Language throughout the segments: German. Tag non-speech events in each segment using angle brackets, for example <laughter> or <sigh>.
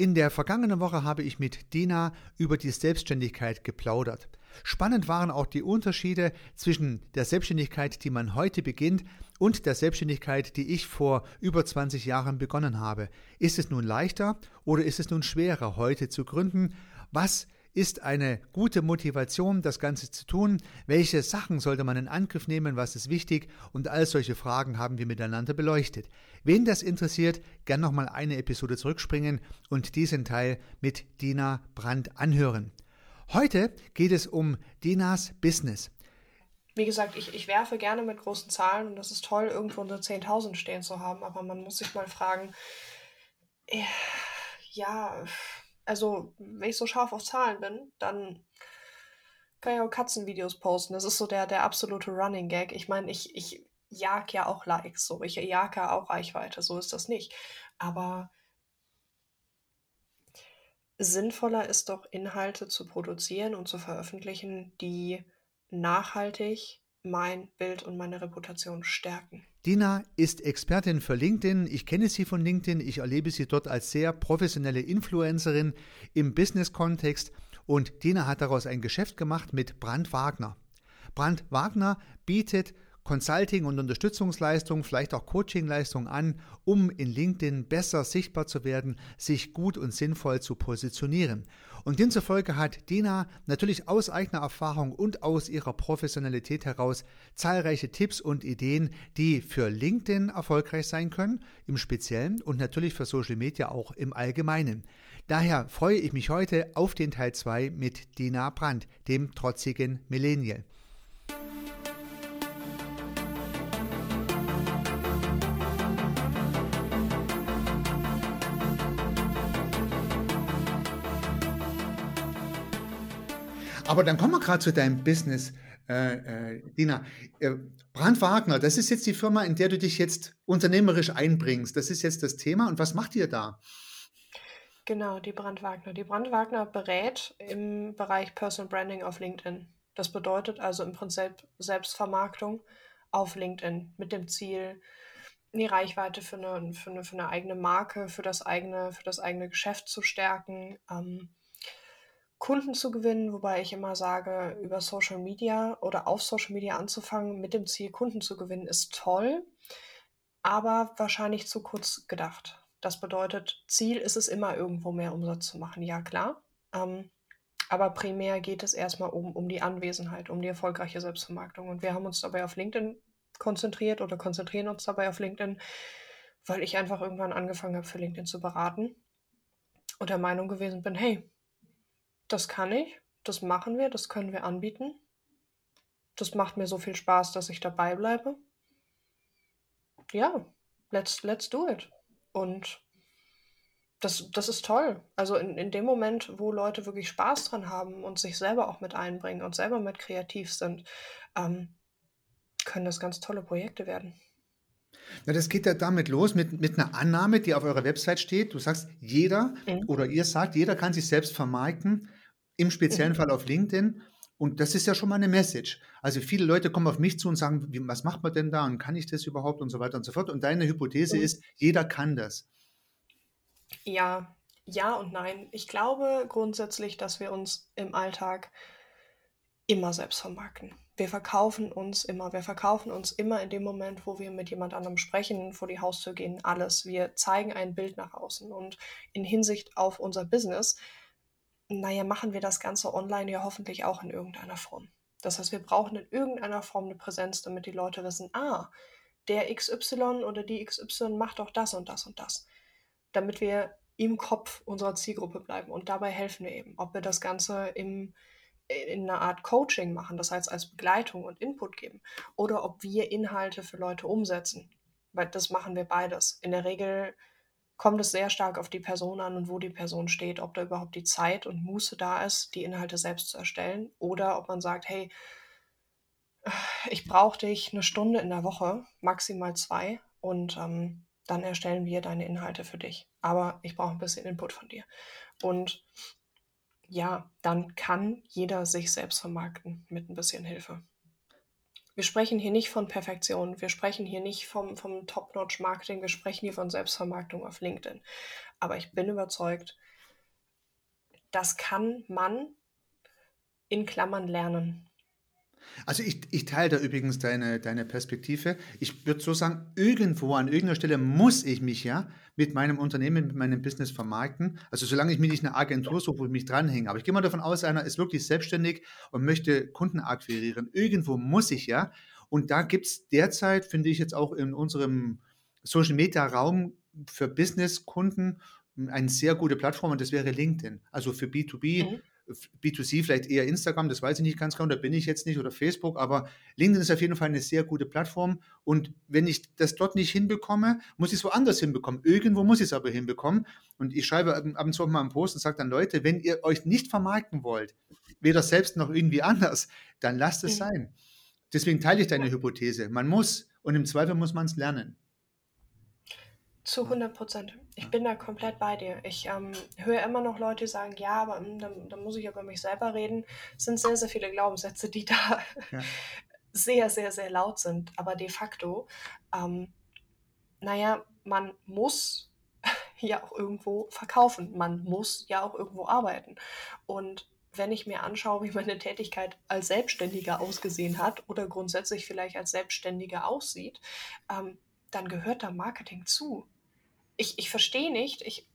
In der vergangenen Woche habe ich mit Dina über die Selbstständigkeit geplaudert. Spannend waren auch die Unterschiede zwischen der Selbstständigkeit, die man heute beginnt, und der Selbstständigkeit, die ich vor über 20 Jahren begonnen habe. Ist es nun leichter oder ist es nun schwerer, heute zu gründen? Was ist eine gute Motivation, das Ganze zu tun? Welche Sachen sollte man in Angriff nehmen? Was ist wichtig? Und all solche Fragen haben wir miteinander beleuchtet. Wen das interessiert, gern nochmal eine Episode zurückspringen und diesen Teil mit Dina Brandt anhören. Heute geht es um Dinas Business. Wie gesagt, ich, ich werfe gerne mit großen Zahlen und das ist toll, irgendwo unter 10.000 stehen zu haben, aber man muss sich mal fragen, äh, ja, also wenn ich so scharf auf Zahlen bin, dann kann ich auch Katzenvideos posten. Das ist so der, der absolute Running Gag. Ich meine, ich, ich jag ja auch Likes, so ich jag ja auch Reichweite, so ist das nicht. Aber sinnvoller ist doch, Inhalte zu produzieren und zu veröffentlichen, die nachhaltig mein Bild und meine Reputation stärken. Dina ist Expertin für LinkedIn. Ich kenne sie von LinkedIn. Ich erlebe sie dort als sehr professionelle Influencerin im Business-Kontext. Und Dina hat daraus ein Geschäft gemacht mit Brand Wagner. Brand Wagner bietet Consulting- und Unterstützungsleistungen, vielleicht auch Coachingleistungen an, um in LinkedIn besser sichtbar zu werden, sich gut und sinnvoll zu positionieren. Und demzufolge hat Dina natürlich aus eigener Erfahrung und aus ihrer Professionalität heraus zahlreiche Tipps und Ideen, die für LinkedIn erfolgreich sein können, im Speziellen und natürlich für Social Media auch im Allgemeinen. Daher freue ich mich heute auf den Teil 2 mit Dina Brandt, dem trotzigen Millennial. Aber dann kommen wir gerade zu deinem Business, äh, äh, Dina. Äh, Brand Wagner, das ist jetzt die Firma, in der du dich jetzt unternehmerisch einbringst. Das ist jetzt das Thema. Und was macht ihr da? Genau, die Brand Wagner. Die Brand Wagner berät im Bereich Personal Branding auf LinkedIn. Das bedeutet also im Prinzip Selbstvermarktung auf LinkedIn mit dem Ziel, die Reichweite für eine, für eine, für eine eigene Marke, für das eigene, für das eigene Geschäft zu stärken. Ähm, Kunden zu gewinnen, wobei ich immer sage, über Social Media oder auf Social Media anzufangen mit dem Ziel, Kunden zu gewinnen, ist toll, aber wahrscheinlich zu kurz gedacht. Das bedeutet, Ziel ist es immer, irgendwo mehr Umsatz zu machen. Ja, klar. Ähm, aber primär geht es erstmal um, um die Anwesenheit, um die erfolgreiche Selbstvermarktung. Und wir haben uns dabei auf LinkedIn konzentriert oder konzentrieren uns dabei auf LinkedIn, weil ich einfach irgendwann angefangen habe, für LinkedIn zu beraten und der Meinung gewesen bin, hey, das kann ich, das machen wir, das können wir anbieten. Das macht mir so viel Spaß, dass ich dabei bleibe. Ja, let's, let's do it. Und das, das ist toll. Also in, in dem Moment, wo Leute wirklich Spaß dran haben und sich selber auch mit einbringen und selber mit kreativ sind, ähm, können das ganz tolle Projekte werden. Na, das geht ja damit los mit, mit einer Annahme, die auf eurer Website steht. Du sagst, jeder mhm. oder ihr sagt, jeder kann sich selbst vermarkten im speziellen. Fall auf LinkedIn. Und das ist ja schon mal eine Message. Also viele Leute kommen auf mich zu und sagen, wie, was macht man denn da und kann ich das überhaupt und so weiter und so fort. Und deine Hypothese mhm. ist, jeder kann das. Ja, ja und nein. Ich glaube grundsätzlich, dass wir uns im Alltag immer selbst vermarkten. Wir verkaufen uns immer. Wir verkaufen uns immer in dem Moment, wo wir mit jemand anderem sprechen, vor die Haustür gehen, alles. Wir zeigen ein Bild nach außen. Und in Hinsicht auf unser Business naja, machen wir das Ganze online ja hoffentlich auch in irgendeiner Form. Das heißt, wir brauchen in irgendeiner Form eine Präsenz, damit die Leute wissen, ah, der XY oder die XY macht auch das und das und das. Damit wir im Kopf unserer Zielgruppe bleiben. Und dabei helfen wir eben. Ob wir das Ganze im, in einer Art Coaching machen, das heißt als Begleitung und Input geben, oder ob wir Inhalte für Leute umsetzen. Weil das machen wir beides. In der Regel kommt es sehr stark auf die Person an und wo die Person steht, ob da überhaupt die Zeit und Muße da ist, die Inhalte selbst zu erstellen oder ob man sagt, hey, ich brauche dich eine Stunde in der Woche, maximal zwei und ähm, dann erstellen wir deine Inhalte für dich. Aber ich brauche ein bisschen Input von dir. Und ja, dann kann jeder sich selbst vermarkten mit ein bisschen Hilfe. Wir sprechen hier nicht von Perfektion, wir sprechen hier nicht vom, vom Top-Notch-Marketing, wir sprechen hier von Selbstvermarktung auf LinkedIn. aber ich bin überzeugt, das kann man in Klammern lernen. Also ich, ich teile da übrigens deine, deine Perspektive. Ich würde so sagen, irgendwo an irgendeiner Stelle muss ich mich ja mit meinem Unternehmen, mit meinem Business vermarkten. Also solange ich mir nicht eine Agentur suche, wo ich mich dranhänge. Aber ich gehe mal davon aus, einer ist wirklich selbstständig und möchte Kunden akquirieren. Irgendwo muss ich ja. Und da gibt es derzeit, finde ich jetzt auch in unserem Social Media Raum für Business-Kunden eine sehr gute Plattform und das wäre LinkedIn. Also für B2B. Mhm B2C vielleicht eher Instagram, das weiß ich nicht ganz genau, da bin ich jetzt nicht, oder Facebook, aber LinkedIn ist auf jeden Fall eine sehr gute Plattform und wenn ich das dort nicht hinbekomme, muss ich es woanders hinbekommen. Irgendwo muss ich es aber hinbekommen und ich schreibe ab und zu auch mal einen Post und sage dann, Leute, wenn ihr euch nicht vermarkten wollt, weder selbst noch irgendwie anders, dann lasst es mhm. sein. Deswegen teile ich deine Hypothese. Man muss und im Zweifel muss man es lernen. Zu 100 Prozent. Ich bin da komplett bei dir. Ich ähm, höre immer noch Leute sagen, ja, aber hm, dann, dann, muss ich über mich selber reden. Es sind sehr, sehr viele Glaubenssätze, die da ja. <laughs> sehr, sehr, sehr laut sind. Aber de facto, ähm, naja, man muss <laughs> ja auch irgendwo verkaufen. Man muss ja auch irgendwo arbeiten. Und wenn ich mir anschaue, wie meine Tätigkeit als Selbstständiger ausgesehen hat oder grundsätzlich vielleicht als Selbstständiger aussieht, ähm, dann gehört da Marketing zu. Ich, ich verstehe nicht, ich,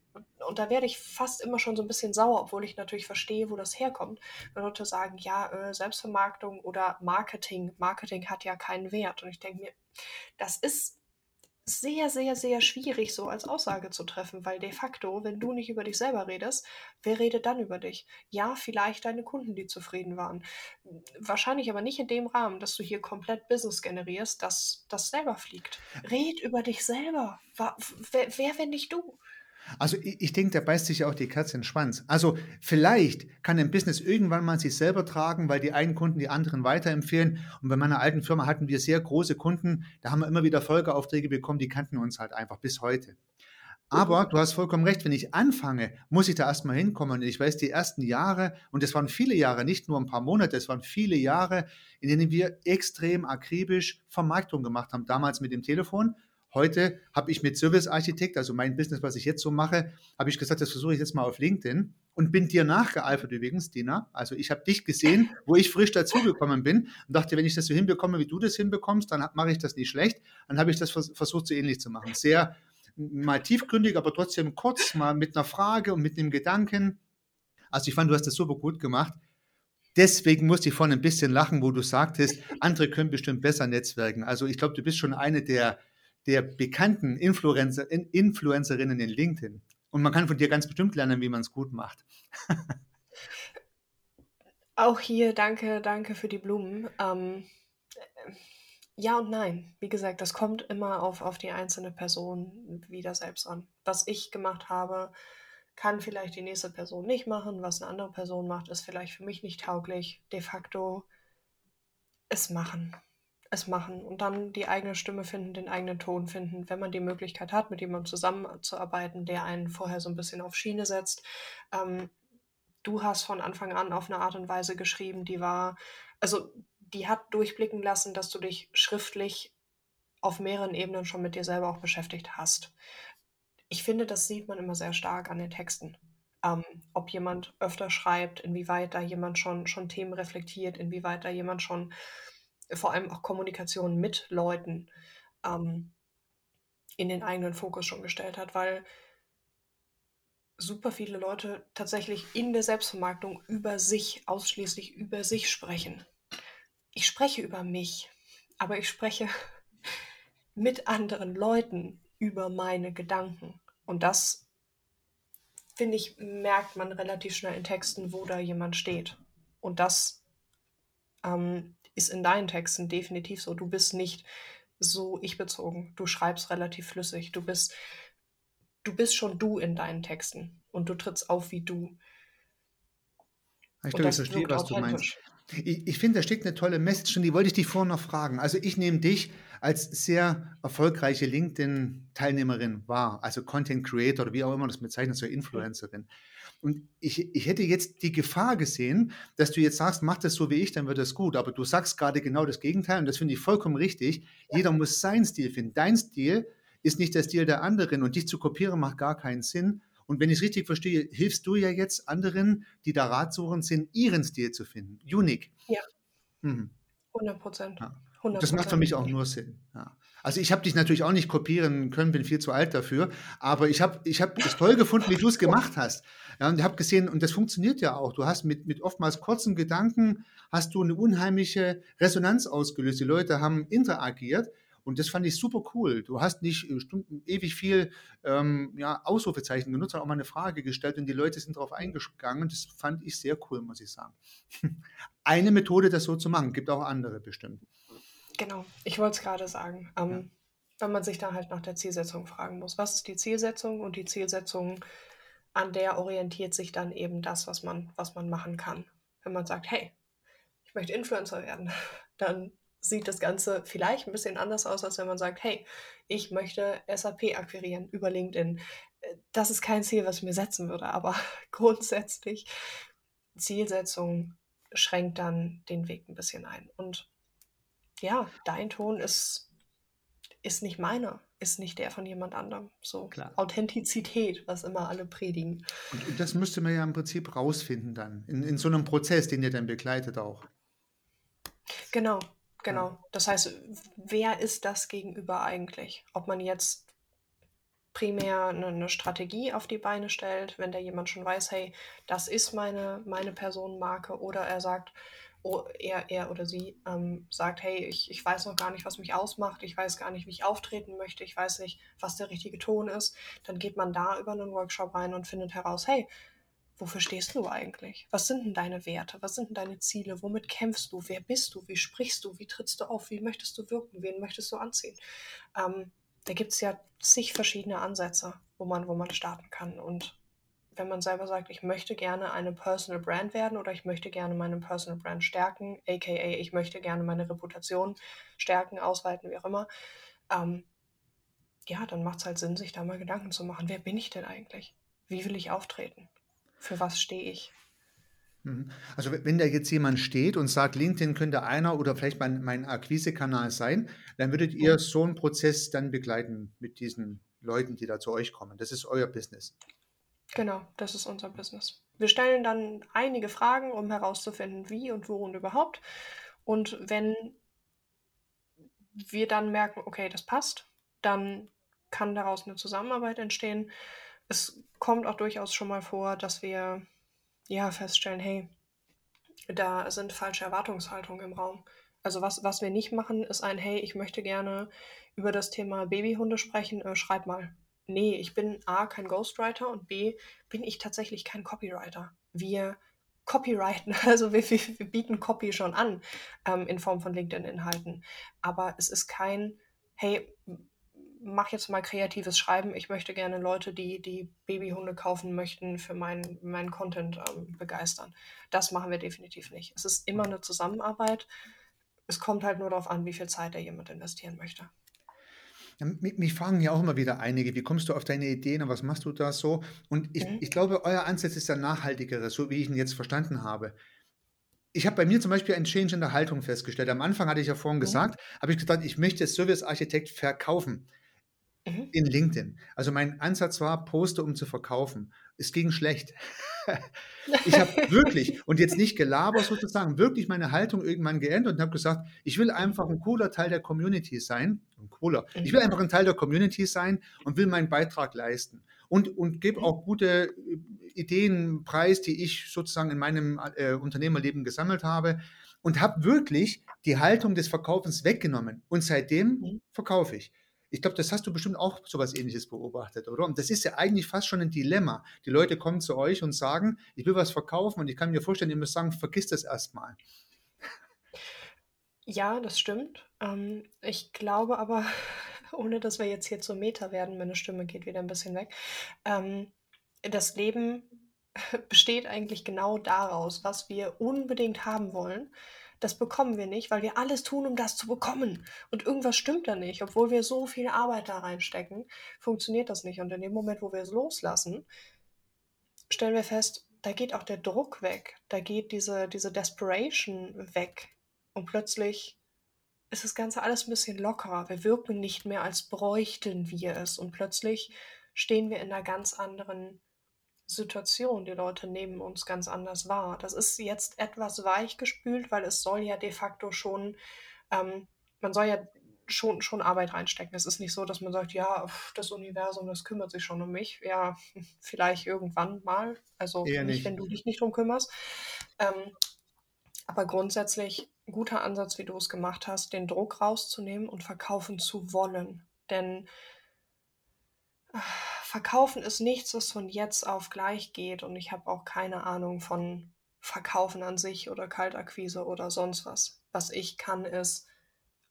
und da werde ich fast immer schon so ein bisschen sauer, obwohl ich natürlich verstehe, wo das herkommt. Wenn Leute sagen, ja, äh, Selbstvermarktung oder Marketing, Marketing hat ja keinen Wert. Und ich denke mir, das ist sehr, sehr, sehr schwierig, so als Aussage zu treffen, weil de facto, wenn du nicht über dich selber redest, wer redet dann über dich? Ja, vielleicht deine Kunden, die zufrieden waren. Wahrscheinlich aber nicht in dem Rahmen, dass du hier komplett Business generierst, dass das selber fliegt. Red über dich selber. Wer, wer wenn nicht du? Also ich, ich denke, da beißt sich auch die Katze in den Schwanz. Also vielleicht kann ein Business irgendwann mal sich selber tragen, weil die einen Kunden die anderen weiterempfehlen. Und bei meiner alten Firma hatten wir sehr große Kunden, da haben wir immer wieder Folgeaufträge bekommen, die kannten uns halt einfach bis heute. Aber du hast vollkommen recht, wenn ich anfange, muss ich da erstmal hinkommen. Und ich weiß, die ersten Jahre, und das waren viele Jahre, nicht nur ein paar Monate, es waren viele Jahre, in denen wir extrem akribisch Vermarktung gemacht haben. Damals mit dem Telefon Heute habe ich mit Service Architekt, also mein Business, was ich jetzt so mache, habe ich gesagt, das versuche ich jetzt mal auf LinkedIn und bin dir nachgeeifert übrigens, Dina. Also ich habe dich gesehen, wo ich frisch dazugekommen bin und dachte, wenn ich das so hinbekomme, wie du das hinbekommst, dann mache ich das nicht schlecht. Dann habe ich das versucht, so ähnlich zu machen. Sehr mal tiefgründig, aber trotzdem kurz, mal mit einer Frage und mit einem Gedanken. Also ich fand, du hast das super gut gemacht. Deswegen musste ich vorhin ein bisschen lachen, wo du sagtest, andere können bestimmt besser netzwerken. Also ich glaube, du bist schon eine der der bekannten Influencer, Influencerinnen in LinkedIn. Und man kann von dir ganz bestimmt lernen, wie man es gut macht. <laughs> Auch hier danke, danke für die Blumen. Ähm, ja und nein. Wie gesagt, das kommt immer auf, auf die einzelne Person wieder selbst an. Was ich gemacht habe, kann vielleicht die nächste Person nicht machen. Was eine andere Person macht, ist vielleicht für mich nicht tauglich. De facto es machen es machen und dann die eigene Stimme finden, den eigenen Ton finden, wenn man die Möglichkeit hat, mit jemandem zusammenzuarbeiten, der einen vorher so ein bisschen auf Schiene setzt. Ähm, du hast von Anfang an auf eine Art und Weise geschrieben, die war, also die hat durchblicken lassen, dass du dich schriftlich auf mehreren Ebenen schon mit dir selber auch beschäftigt hast. Ich finde, das sieht man immer sehr stark an den Texten. Ähm, ob jemand öfter schreibt, inwieweit da jemand schon, schon Themen reflektiert, inwieweit da jemand schon vor allem auch Kommunikation mit Leuten ähm, in den eigenen Fokus schon gestellt hat, weil super viele Leute tatsächlich in der Selbstvermarktung über sich, ausschließlich über sich sprechen. Ich spreche über mich, aber ich spreche <laughs> mit anderen Leuten über meine Gedanken. Und das, finde ich, merkt man relativ schnell in Texten, wo da jemand steht. Und das ähm, ist in deinen Texten definitiv so. Du bist nicht so ich-bezogen. Du schreibst relativ flüssig. Du bist, du bist schon du in deinen Texten und du trittst auf wie du. Ich glaube, ich verstehe, was du meinst. Ich, ich finde, da steckt eine tolle Message und die wollte ich dich vorher noch fragen. Also ich nehme dich als sehr erfolgreiche LinkedIn-Teilnehmerin wahr, also Content Creator oder wie auch immer das bezeichnet, so Influencerin. Und ich, ich hätte jetzt die Gefahr gesehen, dass du jetzt sagst, mach das so wie ich, dann wird das gut. Aber du sagst gerade genau das Gegenteil und das finde ich vollkommen richtig. Jeder muss seinen Stil finden. Dein Stil ist nicht der Stil der anderen und dich zu kopieren macht gar keinen Sinn. Und wenn ich es richtig verstehe, hilfst du ja jetzt anderen, die da ratsuchend sind, ihren Stil zu finden. Unique. Ja. Mhm. 100 Prozent. Ja. Das macht für mich auch nur Sinn. Ja. Also ich habe dich natürlich auch nicht kopieren können, bin viel zu alt dafür, aber ich habe ich hab es toll gefunden, wie du es gemacht hast. Ja, und ich habe gesehen, und das funktioniert ja auch. Du hast mit, mit oftmals kurzen Gedanken, hast du eine unheimliche Resonanz ausgelöst. Die Leute haben interagiert und das fand ich super cool. Du hast nicht äh, Stunden, ewig viel ähm, ja, Ausrufezeichen genutzt, sondern auch mal eine Frage gestellt und die Leute sind darauf eingegangen. Das fand ich sehr cool, muss ich sagen. <laughs> Eine Methode, das so zu machen, gibt auch andere bestimmt. Genau, ich wollte es gerade sagen. Ähm, ja. Wenn man sich dann halt nach der Zielsetzung fragen muss. Was ist die Zielsetzung? Und die Zielsetzung, an der orientiert sich dann eben das, was man, was man machen kann. Wenn man sagt, hey, ich möchte Influencer werden, <laughs> dann sieht das Ganze vielleicht ein bisschen anders aus, als wenn man sagt, hey, ich möchte SAP akquirieren über LinkedIn. Das ist kein Ziel, was ich mir setzen würde, aber <laughs> grundsätzlich Zielsetzung schränkt dann den Weg ein bisschen ein. Und ja, dein Ton ist, ist nicht meiner, ist nicht der von jemand anderem. So Klar. Authentizität, was immer alle predigen. Und, das müsste man ja im Prinzip rausfinden dann, in, in so einem Prozess, den ihr dann begleitet auch. Genau, genau. Ja. Das heißt, wer ist das gegenüber eigentlich? Ob man jetzt primär eine, eine, Strategie auf die Beine stellt, wenn da jemand schon weiß, hey, das ist meine, meine Personenmarke, oder er sagt, er, er oder sie ähm, sagt, hey, ich, ich weiß noch gar nicht, was mich ausmacht, ich weiß gar nicht, wie ich auftreten möchte, ich weiß nicht, was der richtige Ton ist, dann geht man da über einen Workshop rein und findet heraus, hey, wofür stehst du eigentlich? Was sind denn deine Werte? Was sind denn deine Ziele? Womit kämpfst du? Wer bist du? Wie sprichst du? Wie trittst du auf? Wie möchtest du wirken? Wen möchtest du anziehen? Ähm, da gibt es ja zig verschiedene Ansätze, wo man, wo man starten kann. Und wenn man selber sagt, ich möchte gerne eine Personal Brand werden oder ich möchte gerne meine Personal Brand stärken, aka ich möchte gerne meine Reputation stärken, ausweiten, wie auch immer, ähm, ja, dann macht es halt Sinn, sich da mal Gedanken zu machen. Wer bin ich denn eigentlich? Wie will ich auftreten? Für was stehe ich? Mhm. Also wenn da jetzt jemand steht und sagt, LinkedIn könnte einer oder vielleicht mein, mein Akquisekanal sein, dann würdet ihr mhm. so einen Prozess dann begleiten mit diesen Leuten, die da zu euch kommen. Das ist euer Business. Genau, das ist unser Business. Wir stellen dann einige Fragen, um herauszufinden, wie und wo und überhaupt. Und wenn wir dann merken, okay, das passt, dann kann daraus eine Zusammenarbeit entstehen. Es kommt auch durchaus schon mal vor, dass wir ja feststellen, hey, da sind falsche Erwartungshaltungen im Raum. Also was, was wir nicht machen, ist ein, hey, ich möchte gerne über das Thema Babyhunde sprechen, äh, schreib mal nee, ich bin A, kein Ghostwriter und B, bin ich tatsächlich kein Copywriter. Wir copyrighten, <laughs> also wir, wir, wir bieten Copy schon an ähm, in Form von LinkedIn-Inhalten. Aber es ist kein, hey, mach jetzt mal kreatives Schreiben. Ich möchte gerne Leute, die die Babyhunde kaufen möchten, für meinen, meinen Content ähm, begeistern. Das machen wir definitiv nicht. Es ist immer eine Zusammenarbeit. Es kommt halt nur darauf an, wie viel Zeit da jemand investieren möchte. Mich fragen ja auch immer wieder einige, wie kommst du auf deine Ideen und was machst du da so? Und ich, mhm. ich glaube, euer Ansatz ist der nachhaltigere, so wie ich ihn jetzt verstanden habe. Ich habe bei mir zum Beispiel einen Change in der Haltung festgestellt. Am Anfang hatte ich ja vorhin mhm. gesagt, habe ich gesagt, ich möchte Service-Architekt verkaufen mhm. in LinkedIn. Also mein Ansatz war, poste, um zu verkaufen. Es ging schlecht. <laughs> ich habe wirklich, und jetzt nicht gelabert sozusagen, wirklich meine Haltung irgendwann geändert und habe gesagt, ich will einfach ein cooler Teil der Community sein. Ein cooler. Ich will mhm. einfach ein Teil der Community sein und will meinen Beitrag leisten. Und, und gebe auch gute äh, Ideen preis, die ich sozusagen in meinem äh, Unternehmerleben gesammelt habe. Und habe wirklich die Haltung des Verkaufens weggenommen. Und seitdem mhm. verkaufe ich. Ich glaube, das hast du bestimmt auch so was ähnliches beobachtet, oder? Und das ist ja eigentlich fast schon ein Dilemma. Die Leute kommen zu euch und sagen, ich will was verkaufen und ich kann mir vorstellen, ihr müsst sagen, vergiss das erstmal. Ja, das stimmt. Ähm, ich glaube aber, <laughs> ohne dass wir jetzt hier zur Meta werden, meine Stimme geht wieder ein bisschen weg, ähm, das Leben <laughs> besteht eigentlich genau daraus, was wir unbedingt haben wollen das bekommen wir nicht, weil wir alles tun, um das zu bekommen. Und irgendwas stimmt da nicht. Obwohl wir so viel Arbeit da reinstecken, funktioniert das nicht. Und in dem Moment, wo wir es loslassen, stellen wir fest, da geht auch der Druck weg. Da geht diese, diese Desperation weg. Und plötzlich ist das Ganze alles ein bisschen lockerer. Wir wirken nicht mehr, als bräuchten wir es. Und plötzlich stehen wir in einer ganz anderen Situation. Die Leute nehmen uns ganz anders wahr. Das ist jetzt etwas weichgespült, weil es soll ja de facto schon, ähm, man soll ja schon, schon Arbeit reinstecken. Es ist nicht so, dass man sagt, ja, das Universum, das kümmert sich schon um mich. Ja, <laughs> vielleicht irgendwann mal. Also Eher nicht, wenn du dich nicht drum kümmerst. Ähm, aber grundsätzlich guter Ansatz, wie du es gemacht hast, den Druck rauszunehmen und verkaufen zu wollen. Denn äh, Verkaufen ist nichts, was von jetzt auf gleich geht. Und ich habe auch keine Ahnung von Verkaufen an sich oder Kaltakquise oder sonst was. Was ich kann, ist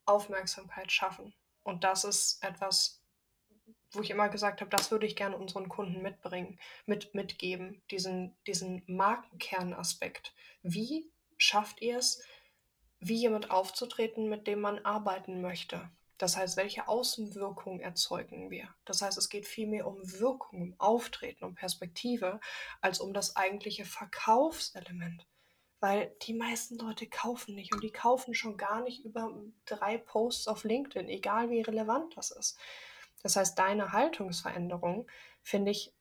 Aufmerksamkeit schaffen. Und das ist etwas, wo ich immer gesagt habe, das würde ich gerne unseren Kunden mitbringen, mit, mitgeben, diesen, diesen Markenkernaspekt. Wie schafft ihr es, wie jemand aufzutreten, mit dem man arbeiten möchte? Das heißt, welche Außenwirkung erzeugen wir? Das heißt, es geht vielmehr um Wirkung, um Auftreten, um Perspektive, als um das eigentliche Verkaufselement. Weil die meisten Leute kaufen nicht und die kaufen schon gar nicht über drei Posts auf LinkedIn, egal wie relevant das ist. Das heißt, deine Haltungsveränderung, finde ich,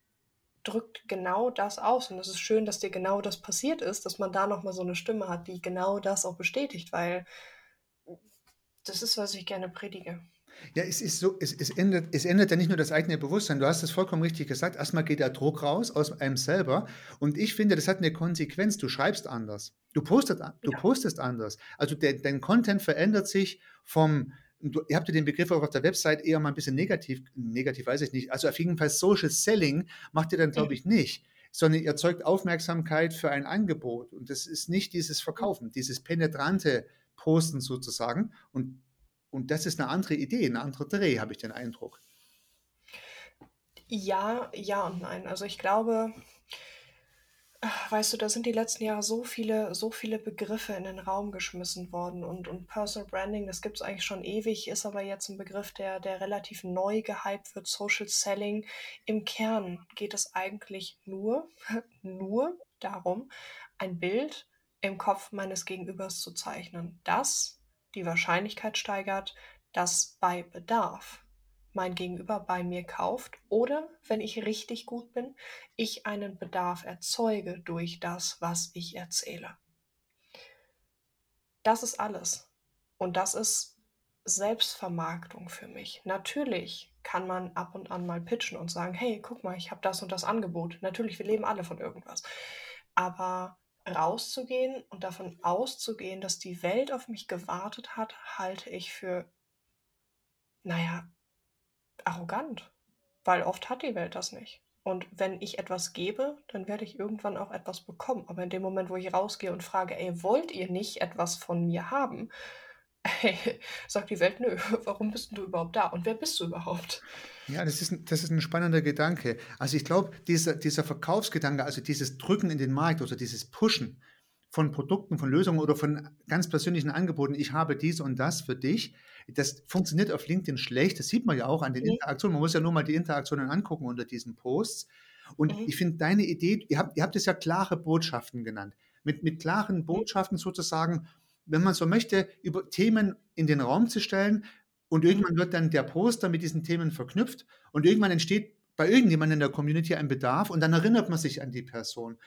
drückt genau das aus. Und es ist schön, dass dir genau das passiert ist, dass man da nochmal so eine Stimme hat, die genau das auch bestätigt, weil das ist, was ich gerne predige. Ja, es ist so, es, es, ändert, es ändert ja nicht nur das eigene Bewusstsein. Du hast es vollkommen richtig gesagt. Erstmal geht der Druck raus aus einem selber. Und ich finde, das hat eine Konsequenz. Du schreibst anders. Du, postet, du Ja. postest anders. Also der, dein Content verändert sich vom, du, ihr habt ja den Begriff auch auf der Website eher mal ein bisschen negativ, negativ weiß ich nicht. Also auf jeden Fall Social Selling macht ihr dann, glaube Mhm. ich, nicht. Sondern ihr erzeugt Aufmerksamkeit für ein Angebot. Und das ist nicht dieses Verkaufen, dieses penetrante Posten sozusagen. Und und das ist eine andere Idee, ein anderer Dreh, habe ich den Eindruck. Ja, ja und nein. Also ich glaube, äh, weißt du, da sind die letzten Jahre so viele, so viele Begriffe in den Raum geschmissen worden und, und Personal Branding, das gibt es eigentlich schon ewig, ist aber jetzt ein Begriff, der, der relativ neu gehypt wird, Social Selling. Im Kern geht es eigentlich nur, <laughs> nur darum, ein Bild im Kopf meines Gegenübers zu zeichnen, das die Wahrscheinlichkeit steigert, dass bei Bedarf mein Gegenüber bei mir kauft oder, wenn ich richtig gut bin, ich einen Bedarf erzeuge durch das, was ich erzähle. Das ist alles. Und das ist Selbstvermarktung für mich. Natürlich kann man ab und an mal pitchen und sagen, hey, guck mal, ich habe das und das Angebot. Natürlich, wir leben alle von irgendwas. Aber rauszugehen und davon auszugehen, dass die Welt auf mich gewartet hat, halte ich für, naja, arrogant. Weil oft hat die Welt das nicht. Und wenn ich etwas gebe, dann werde ich irgendwann auch etwas bekommen. Aber in dem Moment, wo ich rausgehe und frage, ey, wollt ihr nicht etwas von mir haben? Sagt die Welt, nö, warum bist du überhaupt da? Und wer bist du überhaupt? Ja, das ist, ein- das ist ein spannender Gedanke. Also ich glaube, dieser, dieser Verkaufsgedanke, also dieses Drücken in den Markt oder dieses Pushen von Produkten, von Lösungen oder von ganz persönlichen Angeboten, ich habe dies und das für dich, das funktioniert auf LinkedIn schlecht. Das sieht man ja auch an den Mhm. Interaktionen. Man muss ja nur mal die Interaktionen angucken unter diesen Posts. Und Mhm. ich finde deine Idee, ihr habt, ihr habt es ja klare Botschaften genannt. Mit, mit Mhm. klaren Botschaften sozusagen, wenn man so möchte, über Themen in den Raum zu stellen. Und Mhm. irgendwann wird dann der Poster mit diesen Themen verknüpft. Und irgendwann entsteht bei irgendjemandem in der Community ein Bedarf und dann erinnert man sich an die Person.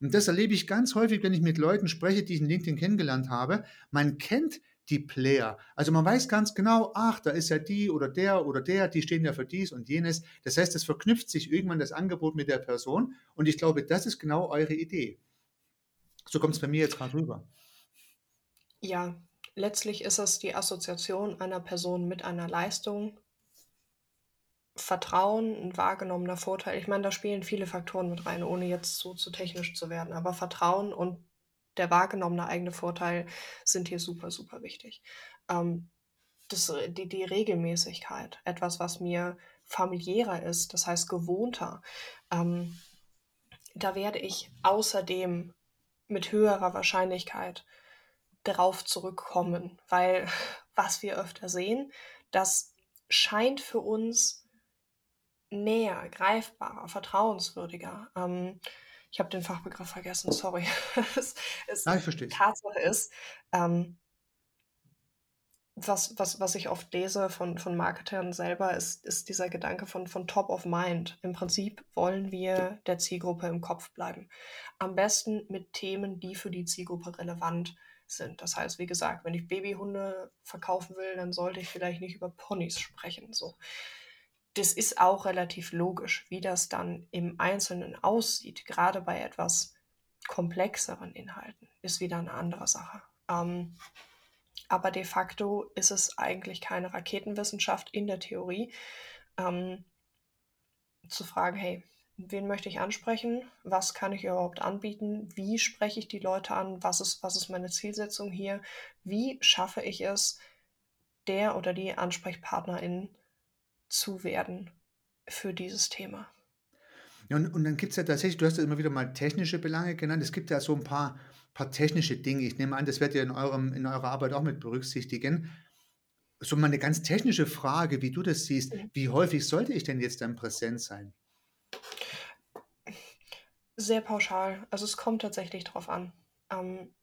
Und das erlebe ich ganz häufig, wenn ich mit Leuten spreche, die ich in LinkedIn kennengelernt habe. Man kennt die Player. Also man weiß ganz genau, ach, da ist ja die oder der oder der, die stehen ja für dies und jenes. Das heißt, es verknüpft sich irgendwann das Angebot mit der Person. Und ich glaube, das ist genau eure Idee. So kommt es bei mir jetzt gerade rüber. Ja, letztlich ist es die Assoziation einer Person mit einer Leistung, Vertrauen, ein wahrgenommener Vorteil. Ich meine, da spielen viele Faktoren mit rein, ohne jetzt so zu technisch zu werden. Aber Vertrauen und der wahrgenommene eigene Vorteil sind hier super, super wichtig. Ähm, das, die, die Regelmäßigkeit, etwas, was mir familiärer ist, das heißt gewohnter. Ähm, da werde ich außerdem mit höherer Wahrscheinlichkeit darauf zurückkommen, weil <laughs> was wir öfter sehen, das scheint für uns näher, greifbarer, vertrauenswürdiger. Ähm, ich habe den Fachbegriff vergessen, sorry. <laughs> es, es, Ah, ich verstehe. Tatsache ist, ähm, was, was, was ich oft lese von, von Marketern selber, ist, ist dieser Gedanke von, von Top of Mind. Im Prinzip wollen wir der Zielgruppe im Kopf bleiben. Am besten mit Themen, die für die Zielgruppe relevant sind. Das heißt, wie gesagt, wenn ich Babyhunde verkaufen will, dann sollte ich vielleicht nicht über Ponys sprechen. So. Das ist auch relativ logisch, wie das dann im Einzelnen aussieht, gerade bei etwas komplexeren Inhalten, ist wieder eine andere Sache. Ähm, aber de facto ist es eigentlich keine Raketenwissenschaft in der Theorie, ähm, zu fragen, hey, wen möchte ich ansprechen? Was kann ich überhaupt anbieten? Wie spreche ich die Leute an? Was ist, was ist meine Zielsetzung hier? Wie schaffe ich es, der oder die Ansprechpartnerin zu werden für dieses Thema? Ja, und, und dann gibt es ja tatsächlich, du hast ja immer wieder mal technische Belange genannt. Es gibt ja so ein paar paar technische Dinge. Ich nehme an, das werdet ihr in, eurem, in eurer Arbeit auch mit berücksichtigen. So mal eine ganz technische Frage, wie du das siehst. Mhm. Wie häufig sollte ich denn jetzt dann präsent sein? Sehr pauschal. Also es kommt tatsächlich drauf an. Ähm,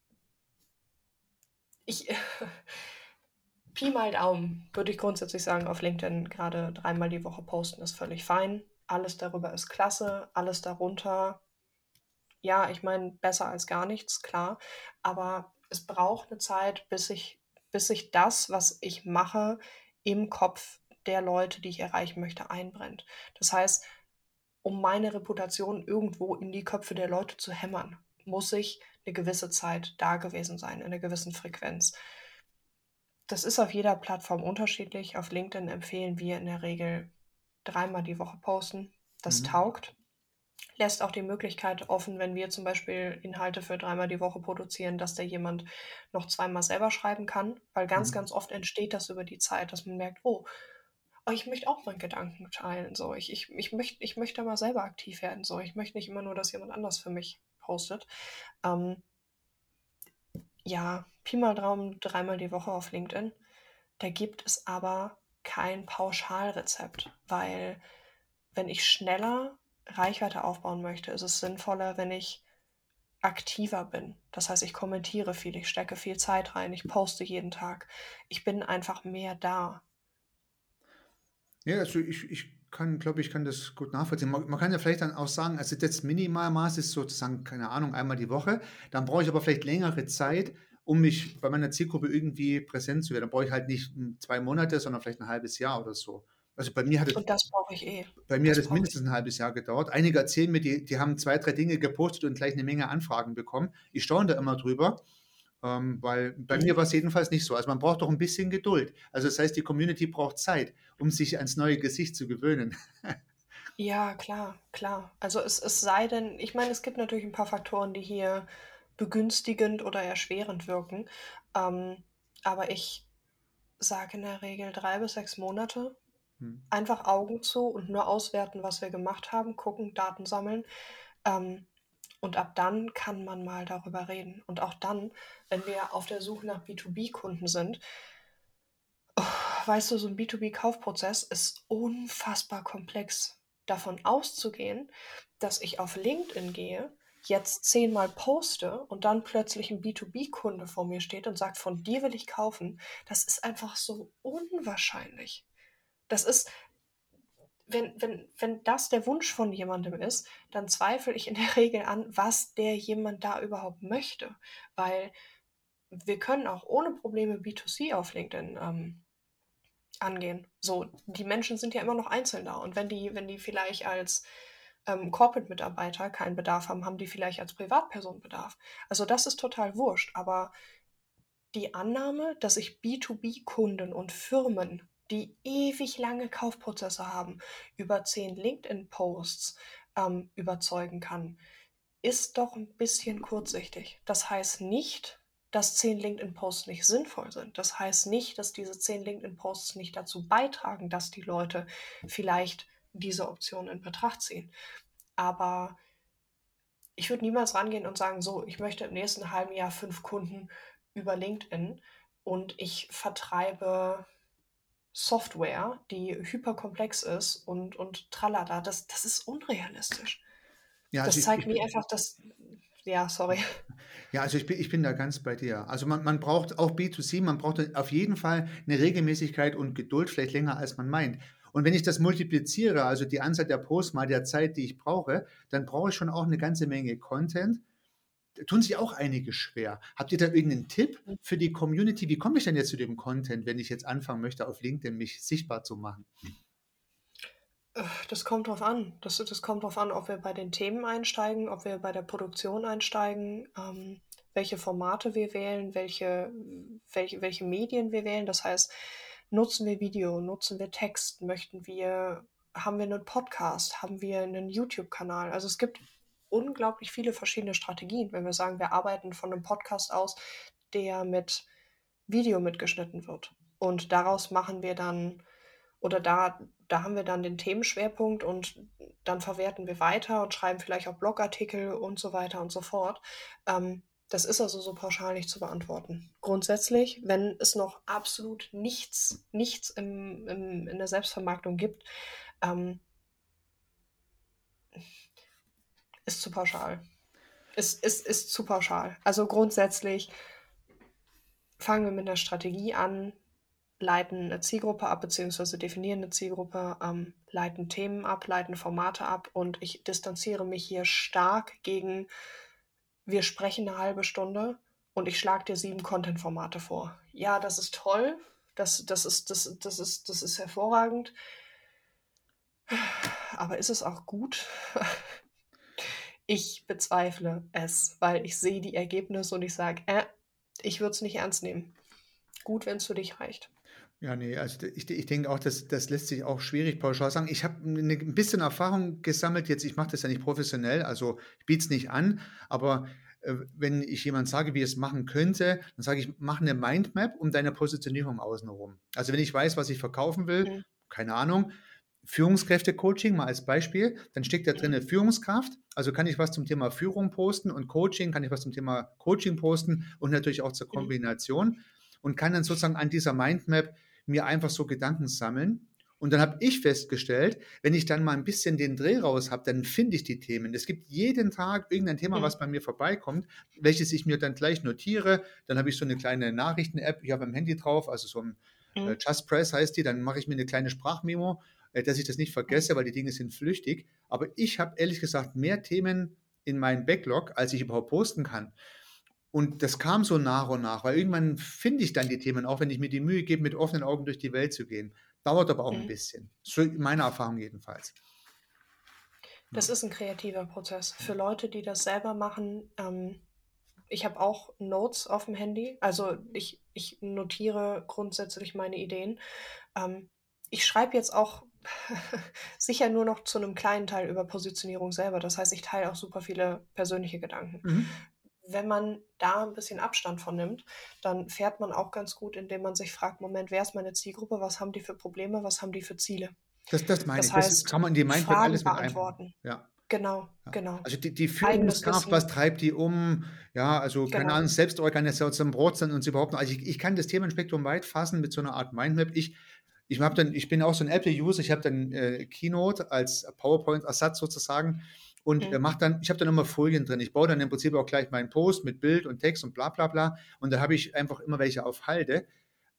ich, <laughs> Pi mal Daumen, würde ich grundsätzlich sagen, auf LinkedIn gerade dreimal die Woche posten ist völlig fein. Alles darüber ist klasse, alles darunter ja, ich meine, besser als gar nichts, klar. Aber es braucht eine Zeit, bis ich, bis sich das, was ich mache, im Kopf der Leute, die ich erreichen möchte, einbrennt. Das heißt, um meine Reputation irgendwo in die Köpfe der Leute zu hämmern, muss ich eine gewisse Zeit da gewesen sein, in einer gewissen Frequenz. Das ist auf jeder Plattform unterschiedlich. Auf LinkedIn empfehlen wir in der Regel dreimal die Woche posten. Das mhm. taugt lässt auch die Möglichkeit offen, wenn wir zum Beispiel Inhalte für dreimal die Woche produzieren, dass der jemand noch zweimal selber schreiben kann, weil ganz, mhm. ganz oft entsteht das über die Zeit, dass man merkt, oh, oh ich möchte auch meinen Gedanken teilen, so, ich, ich, ich, möchte, ich möchte mal selber aktiv werden, so, ich möchte nicht immer nur, dass jemand anders für mich postet. Ähm, ja, Pi mal Traum dreimal die Woche auf LinkedIn. Da gibt es aber kein Pauschalrezept, weil wenn ich schneller Reichweite aufbauen möchte, ist es sinnvoller, wenn ich aktiver bin. Das heißt, ich kommentiere viel, ich stecke viel Zeit rein, ich poste jeden Tag. Ich bin einfach mehr da. Ja, also ich, ich kann, glaube ich, kann das gut nachvollziehen. Man, man, kann ja vielleicht dann auch sagen, also das Minimalmaß ist sozusagen, keine Ahnung, einmal die Woche. Dann brauche ich aber vielleicht längere Zeit, um mich bei meiner Zielgruppe irgendwie präsent zu werden. Dann brauche ich halt nicht zwei Monate, sondern vielleicht ein halbes Jahr oder so. Also bei mir hat es. Und das brauche ich eh. Bei mir das hat es mindestens ein halbes Jahr gedauert. Einige erzählen mir, die, die haben zwei, drei Dinge gepostet und gleich eine Menge Anfragen bekommen. Ich staune da immer drüber. Ähm, weil bei mhm. mir war es jedenfalls nicht so. Also man braucht doch ein bisschen Geduld. Also das heißt, die Community braucht Zeit, um sich ans neue Gesicht zu gewöhnen. ja, klar, klar. Also es, es sei denn, ich meine, es gibt natürlich ein paar Faktoren, die hier begünstigend oder erschwerend wirken. Ähm, aber ich sage in der Regel drei bis sechs Monate hm. Einfach Augen zu und nur auswerten, was wir gemacht haben, gucken, Daten sammeln. Ähm, und ab dann kann man mal darüber reden. Und auch dann, wenn wir auf der Suche nach B2B-Kunden sind, oh, weißt du, so ein B2B-Kaufprozess ist unfassbar komplex. Davon auszugehen, dass ich auf LinkedIn gehe, jetzt zehnmal poste und dann plötzlich ein B2B-Kunde vor mir steht und sagt, von dir will ich kaufen, das ist einfach so unwahrscheinlich. Das ist, wenn, wenn, wenn das der Wunsch von jemandem ist, dann zweifle ich in der <laughs> Regel an, was der jemand da überhaupt möchte. Weil wir können auch ohne Probleme B2C auf LinkedIn ähm, angehen. So, die Menschen sind ja immer noch einzeln da. Und wenn die, wenn die vielleicht als ähm, Corporate-Mitarbeiter keinen Bedarf haben, haben die vielleicht als Privatperson Bedarf. Also das ist total wurscht. Aber die Annahme, dass ich B2B-Kunden und Firmen die ewig lange Kaufprozesse haben, über zehn LinkedIn-Posts ähm, überzeugen kann, ist doch ein bisschen kurzsichtig. Das heißt nicht, dass zehn LinkedIn-Posts nicht sinnvoll sind. Das heißt nicht, dass diese zehn LinkedIn-Posts nicht dazu beitragen, dass die Leute vielleicht diese Option in Betracht ziehen. Aber ich würde niemals rangehen und sagen, so, ich möchte im nächsten halben Jahr fünf Kunden über LinkedIn und ich vertreibe Software, die hyperkomplex ist und, und tralala, das, das ist unrealistisch. Ja, das also zeigt ich, mir einfach, dass. Ja, sorry. Ja, also ich bin, ich bin da ganz bei dir. Also man, man braucht auch B2C, man braucht auf jeden Fall eine Regelmäßigkeit und Geduld, vielleicht länger als man meint. Und wenn ich das multipliziere, also die Anzahl der Posts mal der Zeit, die ich brauche, dann brauche ich schon auch eine ganze Menge Content. Tun sich auch einige schwer. Habt ihr da irgendeinen Tipp für die Community? Wie komme ich denn jetzt zu dem Content, wenn ich jetzt anfangen möchte, auf LinkedIn mich sichtbar zu machen? Das kommt drauf an. Das, das kommt drauf an, ob wir bei den Themen einsteigen, ob wir bei der Produktion einsteigen, ähm, welche Formate wir wählen, welche, welche, welche Medien wir wählen. Das heißt, nutzen wir Video, nutzen wir Text, möchten wir, haben wir einen Podcast, haben wir einen YouTube-Kanal. Also es gibt unglaublich viele verschiedene Strategien, wenn wir sagen, wir arbeiten von einem Podcast aus, der mit Video mitgeschnitten wird. Und daraus machen wir dann, oder da, da haben wir dann den Themenschwerpunkt und dann verwerten wir weiter und schreiben vielleicht auch Blogartikel und so weiter und so fort. Ähm, das ist also so pauschal nicht zu beantworten. Grundsätzlich, wenn es noch absolut nichts, nichts im, im, in der Selbstvermarktung gibt, ähm, ist zu pauschal. Ist, ist, ist zu pauschal. Also grundsätzlich fangen wir mit einer Strategie an, leiten eine Zielgruppe ab, beziehungsweise definieren eine Zielgruppe, ähm, leiten Themen ab, leiten Formate ab und ich distanziere mich hier stark gegen, wir sprechen eine halbe Stunde und ich schlage dir sieben Content-Formate vor. Ja, das ist toll, das, das, ist, das, das, ist, das ist hervorragend, aber ist es auch gut? <laughs> Ich bezweifle es, weil ich sehe die Ergebnisse und ich sage, äh, ich würde es nicht ernst nehmen. Gut, wenn es für dich reicht. Ja, nee, also ich, ich denke auch, das, das lässt sich auch schwierig pauschal sagen. Ich habe ein bisschen Erfahrung gesammelt jetzt. Ich mache das ja nicht professionell, also ich biete es nicht an, aber äh, wenn ich jemand sage, wie es machen könnte, dann sage ich, mach eine Mindmap um deine Positionierung außenrum. Also wenn ich weiß, was ich verkaufen will, mhm. keine Ahnung, Führungskräfte-Coaching mal als Beispiel, dann steckt da drin eine Führungskraft, also kann ich was zum Thema Führung posten und Coaching, kann ich was zum Thema Coaching posten und natürlich auch zur mhm. Kombination und kann dann sozusagen an dieser Mindmap mir einfach so Gedanken sammeln. Und dann habe ich festgestellt, wenn ich dann mal ein bisschen den Dreh raus habe, dann finde ich die Themen. Es gibt jeden Tag irgendein Thema, mhm. was bei mir vorbeikommt, welches ich mir dann gleich notiere. Dann habe ich so eine kleine Nachrichten-App, ich habe am Handy drauf, also so ein mhm. äh, Just Press heißt die, dann mache ich mir eine kleine Sprachmemo dass ich das nicht vergesse, weil die Dinge sind flüchtig. Aber ich habe ehrlich gesagt mehr Themen in meinem Backlog, als ich überhaupt posten kann. Und das kam so nach und nach, weil irgendwann finde ich dann die Themen, auch wenn ich mir die Mühe gebe, mit offenen Augen durch die Welt zu gehen. Dauert aber auch mhm. ein bisschen. So meine Erfahrung jedenfalls. Das ist ein kreativer Prozess. Für Leute, die das selber machen, ähm, ich habe auch Notes auf dem Handy. Also ich, ich notiere grundsätzlich meine Ideen. Ähm, ich schreibe jetzt auch <laughs> sicher nur noch zu einem kleinen Teil über Positionierung selber. Das heißt, ich teile auch super viele persönliche Gedanken. Mhm. Wenn man da ein bisschen Abstand von nimmt, dann fährt man auch ganz gut, indem man sich fragt, Moment, wer ist meine Zielgruppe, was haben die für Probleme, was haben die für Ziele? Das, das meine das ich. Heißt, das kann man in die Mindmap alles mit beantworten. Ja. Genau, ja. genau. Also die, die Führungskraft, was treibt die um? Ja, also genau. keine Ahnung, Selbstorganisation, Brotzeln und sie überhaupt noch. Also ich, ich kann das Themenspektrum weit fassen mit so einer Art Mindmap. Ich ich, hab dann, ich bin auch so ein Apple-User, ich habe dann äh, Keynote als PowerPoint-Ersatz sozusagen und mhm. mache dann, ich habe dann immer Folien drin. Ich baue dann im Prinzip auch gleich meinen Post mit Bild und Text und bla bla bla und da habe ich einfach immer welche auf Halde.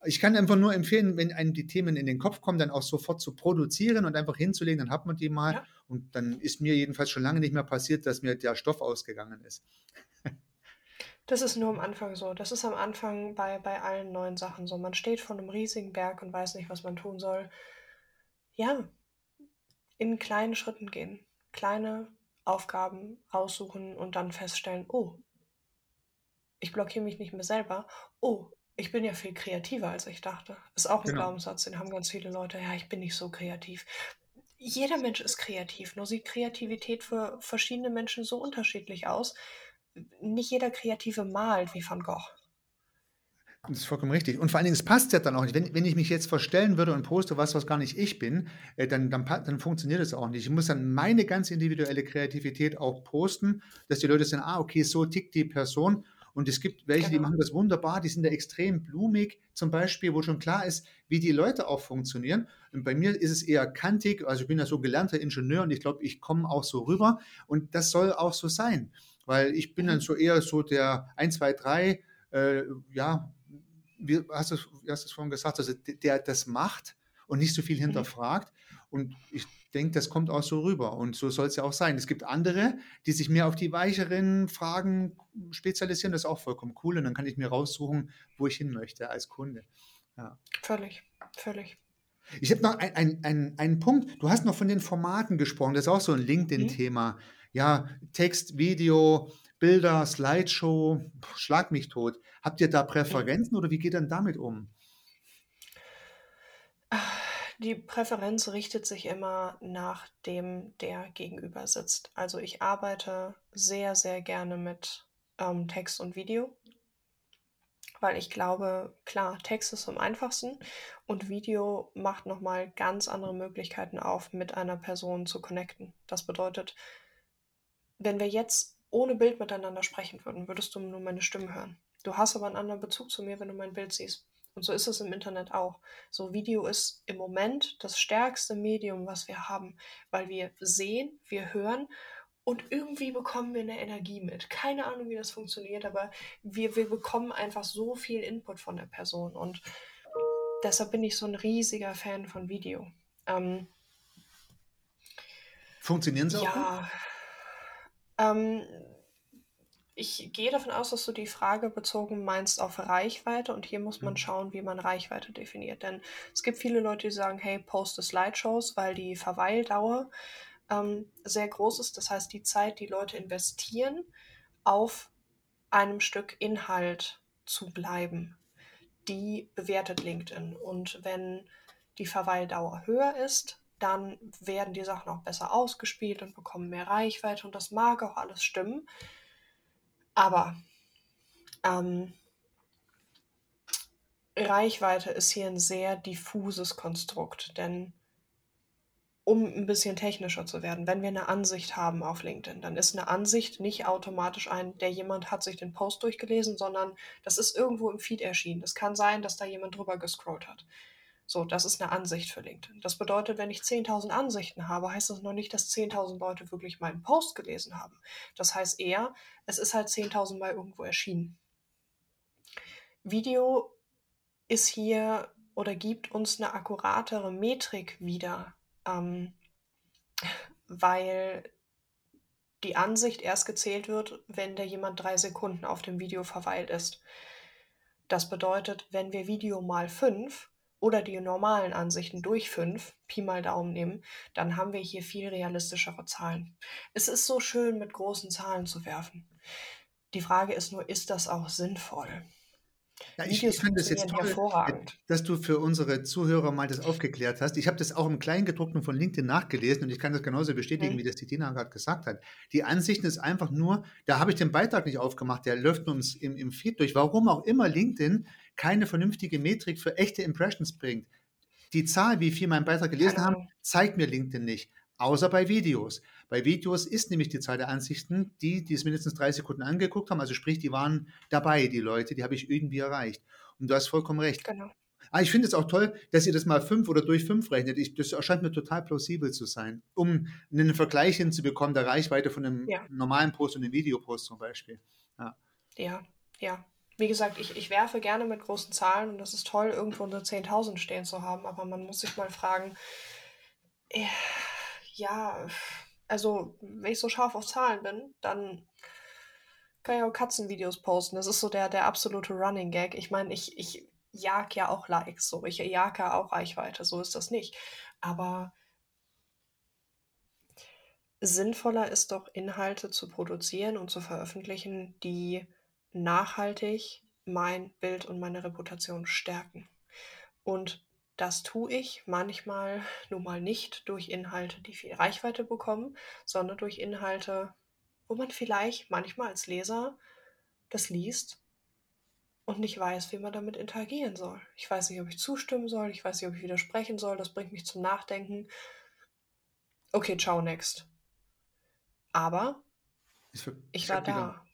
Ich kann einfach nur empfehlen, wenn einem die Themen in den Kopf kommen, dann auch sofort zu produzieren und einfach hinzulegen, dann hat man die mal. Ja. Und dann ist mir jedenfalls schon lange nicht mehr passiert, dass mir der Stoff ausgegangen ist. <laughs> Das ist nur am Anfang so. Das ist am Anfang bei, bei allen neuen Sachen so. Man steht vor einem riesigen Berg und weiß nicht, was man tun soll. Ja, in kleinen Schritten gehen. Kleine Aufgaben raussuchen und dann feststellen, oh, ich blockiere mich nicht mehr selber. Oh, ich bin ja viel kreativer, als ich dachte. Ist auch ein genau. Glaubenssatz, den haben ganz viele Leute. Ja, ich bin nicht so kreativ. Jeder Mensch ist kreativ, nur sieht Kreativität für verschiedene Menschen so unterschiedlich aus nicht jeder Kreative malt wie Van Gogh. Das ist vollkommen richtig. Und vor allen Dingen, es passt ja dann auch nicht. Wenn, wenn ich mich jetzt verstellen würde und poste was, was gar nicht ich bin, äh, dann, dann, dann funktioniert das auch nicht. Ich muss dann meine ganz individuelle Kreativität auch posten, dass die Leute sagen, ah, okay, so tickt die Person. Und es gibt welche, genau. die machen das wunderbar, die sind da extrem blumig, zum Beispiel, wo schon klar ist, wie die Leute auch funktionieren. Und bei mir ist es eher kantig, also ich bin ja so gelernter Ingenieur und ich glaube, ich komme auch so rüber. Und das soll auch so sein, weil ich bin dann mhm. so eher so der 1, 2, 3, äh, ja, wie hast du, hast es vorhin gesagt, also der das macht und nicht so viel mhm. hinterfragt. Und ich denke, das kommt auch so rüber. Und so soll es ja auch sein. Es gibt andere, die sich mehr auf die weicheren Fragen spezialisieren. Das ist auch vollkommen cool. Und dann kann ich mir raussuchen, wo ich hin möchte als Kunde. Ja. Völlig, völlig. Ich habe noch einen ein, ein, ein Punkt. Du hast noch von den Formaten gesprochen. Das ist auch so ein LinkedIn-Thema. Mhm. Ja, Text, Video, Bilder, Slideshow. Schlag mich tot. Habt ihr da Präferenzen oder wie geht ihr damit um? Die Präferenz richtet sich immer nach dem, der gegenüber sitzt. Also ich arbeite sehr, sehr gerne mit ähm, Text und Video, weil ich glaube, klar, Text ist am einfachsten und Video macht nochmal ganz andere Möglichkeiten auf, mit einer Person zu connecten. Das bedeutet, wenn wir jetzt ohne Bild miteinander sprechen würden, würdest du nur meine Stimme hören. Du hast aber einen anderen Bezug zu mir, wenn du mein Bild siehst. Und so ist es im Internet auch. So Video ist im Moment das stärkste Medium, was wir haben, weil wir sehen, wir hören und irgendwie bekommen wir eine Energie mit. Keine Ahnung, wie das funktioniert, aber wir, wir bekommen einfach so viel Input von der Person und deshalb bin ich so ein riesiger Fan von Video. Ähm, Funktionieren sie auch? Ja. Ähm, ich gehe davon aus, dass du die Frage bezogen meinst auf Reichweite und hier muss man mhm. schauen, wie man Reichweite definiert. Denn es gibt viele Leute, die sagen, hey, poste Slideshows, weil die Verweildauer ähm, sehr groß ist. Das heißt, die Zeit, die Leute investieren, auf einem Stück Inhalt zu bleiben, die bewertet LinkedIn. Und wenn die Verweildauer höher ist, dann werden die Sachen auch besser ausgespielt und bekommen mehr Reichweite und das mag auch alles stimmen. Aber ähm, Reichweite ist hier ein sehr diffuses Konstrukt, denn um ein bisschen technischer zu werden, wenn wir eine Ansicht haben auf LinkedIn, dann ist eine Ansicht nicht automatisch ein, der jemand hat sich den Post durchgelesen, sondern das ist irgendwo im Feed erschienen. Es kann sein, dass da jemand drüber gescrollt hat. So, das ist eine Ansicht für LinkedIn. Das bedeutet, wenn ich 10.000 Ansichten habe, heißt das noch nicht, dass 10.000 Leute wirklich meinen Post gelesen haben. Das heißt eher, es ist halt 10.000 Mal irgendwo erschienen. Video ist hier oder gibt uns eine akkuratere Metrik wieder, ähm, weil die Ansicht erst gezählt wird, wenn der jemand drei Sekunden auf dem Video verweilt ist. Das bedeutet, wenn wir Video mal fünf oder die normalen Ansichten durch 5, Pi mal Daumen nehmen, dann haben wir hier viel realistischere Zahlen. Es ist so schön, mit großen Zahlen zu werfen. Die Frage ist nur, ist das auch sinnvoll? Ja, ich, ich finde es jetzt toll, dass du für unsere Zuhörer mal das aufgeklärt hast. Ich habe das auch im Kleingedruckten von LinkedIn nachgelesen und ich kann das genauso bestätigen, mhm. wie das die Tina gerade gesagt hat. Die Ansichten ist einfach nur, da habe ich den Beitrag nicht aufgemacht, der läuft uns im, im Feed durch. Warum auch immer LinkedIn keine vernünftige Metrik für echte Impressions bringt. Die Zahl, wie viel mein Beitrag gelesen haben, zeigt mir LinkedIn nicht. Außer bei Videos. Bei Videos ist nämlich die Zahl der Ansichten, die, die es mindestens drei Sekunden angeguckt haben, also sprich, die waren dabei, die Leute, die habe ich irgendwie erreicht. Und du hast vollkommen recht. Genau. Ah, ich finde es auch toll, dass ihr das mal fünf oder durch fünf rechnet. Ich, das erscheint mir total plausibel zu sein, um einen Vergleich hinzubekommen der Reichweite von einem ja. normalen Post und einem Videopost zum Beispiel. Ja, ja. ja wie gesagt, ich, ich werfe gerne mit großen Zahlen und das ist toll, irgendwo unter 10.000 stehen zu haben, aber man muss sich mal fragen, äh, ja, also wenn ich so scharf auf Zahlen bin, dann kann ich auch Katzenvideos posten. Das ist so der, der absolute Running Gag. Ich meine, ich, ich jag ja auch Likes, so ich jag ja auch Reichweite, so ist das nicht. Aber sinnvoller ist doch, Inhalte zu produzieren und zu veröffentlichen, die nachhaltig mein Bild und meine Reputation stärken. Und das tue ich manchmal nun mal nicht durch Inhalte, die viel Reichweite bekommen, sondern durch Inhalte, wo man vielleicht manchmal als Leser das liest und nicht weiß, wie man damit interagieren soll. Ich weiß nicht, ob ich zustimmen soll, ich weiß nicht, ob ich widersprechen soll, das bringt mich zum Nachdenken. Okay, ciao, next. Aber ich, ich war da.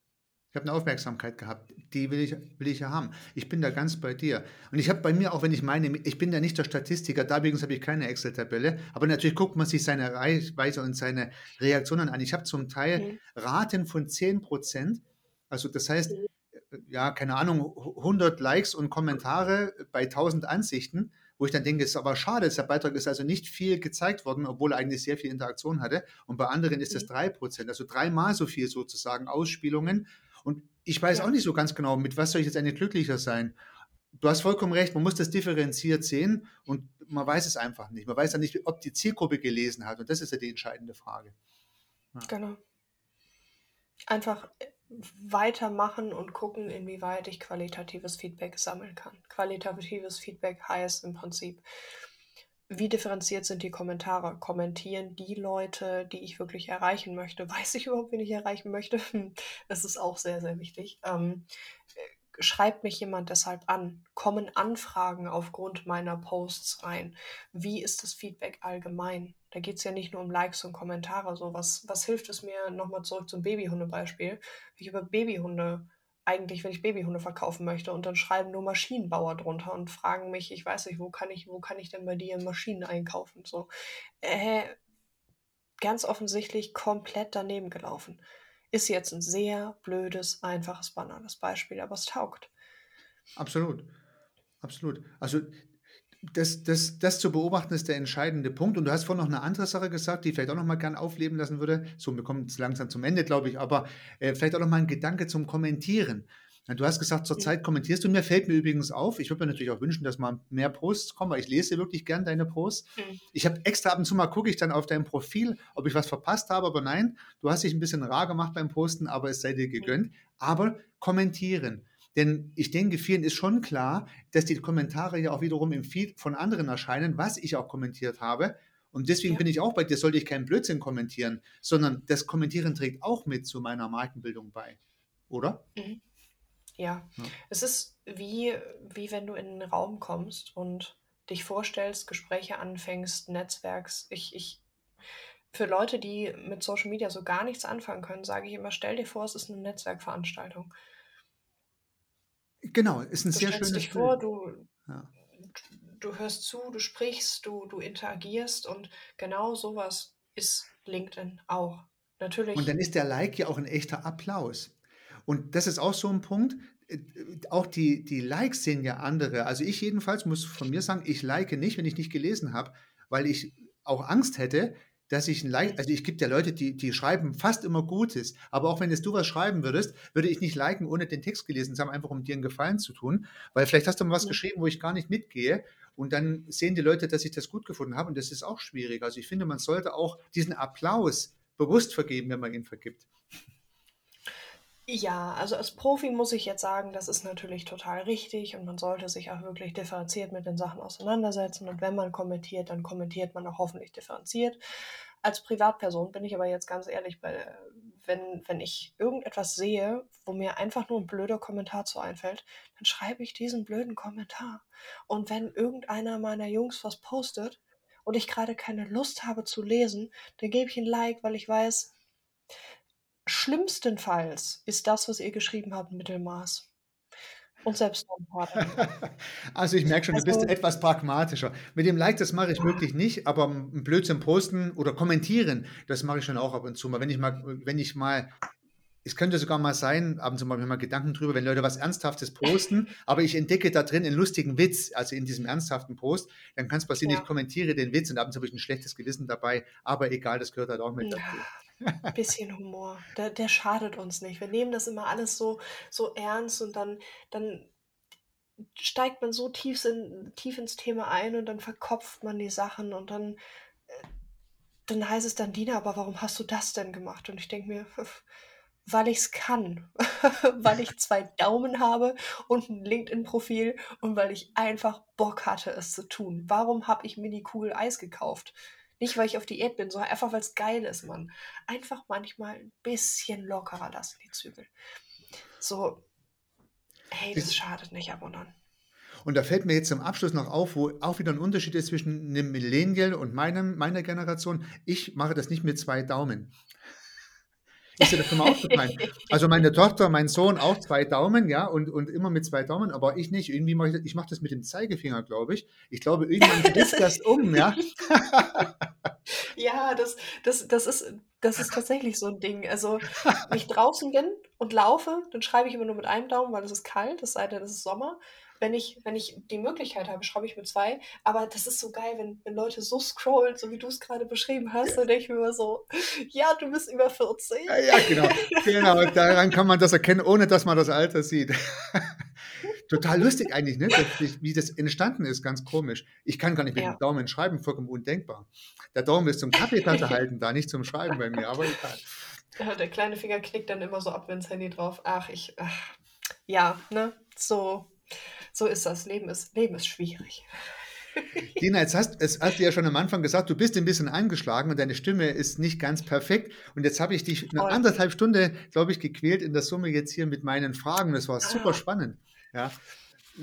Ich habe eine Aufmerksamkeit gehabt, die will ich, will ich ja haben. Ich bin da ganz bei dir. Und ich habe bei mir, auch wenn ich meine, ich bin ja nicht der Statistiker, da übrigens habe ich keine Excel-Tabelle, aber natürlich guckt man sich seine Reichweite und seine Reaktionen an. Ich habe zum Teil mhm. Raten von 10 Prozent. Also das heißt, mhm. ja, keine Ahnung, 100 Likes und Kommentare bei 1000 Ansichten wo ich dann denke, es ist aber schade, der Beitrag ist also nicht viel gezeigt worden, obwohl er eigentlich sehr viel Interaktion hatte. Und bei anderen ist das mhm. drei Prozent, also dreimal so viel sozusagen Ausspielungen. Und ich weiß ja. auch nicht so ganz genau, mit was soll ich jetzt eigentlich glücklicher sein. Du hast vollkommen recht, man muss das differenziert sehen und man weiß es einfach nicht. Man weiß ja nicht, ob die Zielgruppe gelesen hat. Und das ist ja die entscheidende Frage. Ja. Genau. Einfach weitermachen und gucken, inwieweit ich qualitatives Feedback sammeln kann. Qualitatives Feedback heißt im Prinzip, wie differenziert sind die Kommentare? Kommentieren die Leute, die ich wirklich erreichen möchte? <laughs> Weiß ich überhaupt, wen ich erreichen möchte? <laughs> Das ist auch sehr, sehr wichtig. Ähm, schreibt mich jemand deshalb an? Kommen Anfragen aufgrund meiner Posts rein? Wie ist das Feedback allgemein? Da geht es ja nicht nur um Likes und Kommentare. So, was, was hilft es mir, nochmal zurück zum Babyhunde-Beispiel, wenn ich über Babyhunde eigentlich, wenn ich Babyhunde verkaufen möchte und dann schreiben nur Maschinenbauer drunter und fragen mich, ich weiß nicht, wo kann ich, wo kann ich denn bei dir Maschinen einkaufen? So, äh, ganz offensichtlich komplett daneben gelaufen. Ist jetzt ein sehr blödes, einfaches, banales Beispiel, aber es taugt. Absolut. Absolut. Also das, das, das zu beobachten ist der entscheidende Punkt. Und du hast vorhin noch eine andere Sache gesagt, die ich vielleicht auch noch mal gern aufleben lassen würde. So, wir kommen jetzt langsam zum Ende, glaube ich, aber äh, vielleicht auch noch mal ein Gedanke zum Kommentieren. Du hast gesagt, zurzeit kommentierst du. Mir fällt mir übrigens auf, ich würde mir natürlich auch wünschen, dass mal mehr Posts kommen, weil ich lese wirklich gern deine Posts. Mhm. Ich habe extra ab und zu mal gucke ich dann auf dein Profil, ob ich was verpasst habe, aber nein, du hast dich ein bisschen rar gemacht beim Posten, aber es sei dir gegönnt. Mhm. Aber kommentieren. Denn ich denke, vielen ist schon klar, dass die Kommentare ja auch wiederum im Feed von anderen erscheinen, was ich auch kommentiert habe. Und deswegen ja. bin ich auch bei dir, sollte ich keinen Blödsinn kommentieren, sondern das Kommentieren trägt auch mit zu meiner Markenbildung bei. Oder? Mhm. Ja. ja. Es ist wie, wie wenn du in einen Raum kommst und dich vorstellst, Gespräche anfängst, Netzwerks. Ich, ich, für Leute, die mit Social Media so gar nichts anfangen können, sage ich immer, stell dir vor, es ist eine Netzwerkveranstaltung. Genau, ist ein du sehr schönes dich vor, du, ja. du hörst zu, du sprichst, du, du interagierst und genau sowas ist LinkedIn auch. Natürlich. Und dann ist der Like ja auch ein echter Applaus. Und das ist auch so ein Punkt. Äh, auch die, die Likes sehen ja andere. Also ich jedenfalls muss von mir sagen, ich like nicht, wenn ich nicht gelesen habe, weil ich auch Angst hätte, dass ich ein Like, also ich gibt ja Leute, die, die schreiben fast immer Gutes, aber auch wenn jetzt du was schreiben würdest, würde ich nicht liken, ohne den Text gelesen zu haben, einfach um dir einen Gefallen zu tun, weil vielleicht hast du mal was geschrieben, wo ich gar nicht mitgehe. Und dann sehen die Leute, dass ich das gut gefunden habe. Und das ist auch schwierig. Also ich finde, man sollte auch diesen Applaus bewusst vergeben, wenn man ihn vergibt. Ja, also als Profi muss ich jetzt sagen, das ist natürlich total richtig und man sollte sich auch wirklich differenziert mit den Sachen auseinandersetzen. Und wenn man kommentiert, dann kommentiert man auch hoffentlich differenziert. Als Privatperson bin ich aber jetzt ganz ehrlich, wenn, wenn ich irgendetwas sehe, wo mir einfach nur ein blöder Kommentar zu einfällt, dann schreibe ich diesen blöden Kommentar. Und wenn irgendeiner meiner Jungs was postet und ich gerade keine Lust habe zu lesen, dann gebe ich ein Like, weil ich weiß, Schlimmstenfalls ist das, was ihr geschrieben habt, Mittelmaß. Und selbst <laughs> Also ich merke schon, du bist also etwas pragmatischer. Mit dem Like, das mache ich wirklich nicht, aber ein Blödsinn posten oder kommentieren, das mache ich schon auch ab und zu mal. Wenn ich mal, wenn ich mal es könnte sogar mal sein, ab und zu mal, mal Gedanken drüber, wenn Leute was Ernsthaftes posten, <laughs> aber ich entdecke da drin einen lustigen Witz, also in diesem ernsthaften Post, dann kann es passieren, ja. ich kommentiere den Witz und ab und zu habe ich ein schlechtes Gewissen dabei, aber egal, das gehört halt auch mit ja. dazu. Ein bisschen Humor, der, der, schadet uns nicht. Wir nehmen das immer alles so, so ernst und dann, dann steigt man so tief, in, tief ins Thema ein und dann verkopft man die Sachen und dann, äh, dann heißt es dann, Dina, aber warum hast du das denn gemacht? Und ich denke mir, <laughs> weil ich es kann, <laughs> weil ich zwei Daumen habe und ein LinkedIn-Profil und weil ich einfach Bock hatte, es zu tun. Warum habe ich mir die Kugel Eis gekauft? Nicht, weil ich auf Diät bin, sondern einfach, weil es geil ist, Mann. Einfach manchmal ein bisschen lockerer lassen, die Zügel. So, hey, das, schadet nicht ab und an. Und da fällt mir jetzt zum Abschluss noch auf, wo auch wieder ein Unterschied ist zwischen einem Millennial und meinem, meiner Generation. Ich mache das nicht mit zwei Daumen. Ist dir das schon mal aufgefallen? Also meine Tochter, mein Sohn auch zwei Daumen, ja, und, und immer mit zwei Daumen, aber ich nicht. Irgendwie mache ich, ich mache das mit dem Zeigefinger, glaube ich. Ich glaube, irgendwann <laughs> dreht das um, ja. <laughs> ja, das, das, das, ist, das ist tatsächlich so ein Ding. Also, wenn ich draußen bin und laufe, dann schreibe ich immer nur mit einem Daumen, weil es ist kalt, es sei denn, es ist Sommer wenn ich, wenn ich die Möglichkeit habe, schreibe ich mit zwei. Aber das ist so geil, wenn, wenn Leute so scrollen, so wie du es gerade beschrieben hast, dann denke ich mir immer so, ja, du bist über 40. Ja, ja genau. genau. Daran kann man das erkennen, ohne dass man das Alter sieht. <laughs> Total lustig eigentlich, ne? wie das entstanden ist, ganz komisch. Ich kann gar nicht mit ja. dem Daumen schreiben, vollkommen undenkbar. Der Daumen ist zum Kaffeetasse <laughs> halten, da nicht zum Schreiben bei mir, aber egal. Ja, der kleine Finger knickt dann immer so ab, wenn das Handy drauf. Ach, ich, ach, ja, ne, so so ist das. Leben ist, Leben ist schwierig. <laughs> Dina, jetzt hast, jetzt hast du ja schon am Anfang gesagt, du bist ein bisschen angeschlagen und deine Stimme ist nicht ganz perfekt. Und jetzt habe ich dich eine anderthalb Stunde, glaube ich, gequält in der Summe jetzt hier mit meinen Fragen. Das war super ah. spannend. Ja.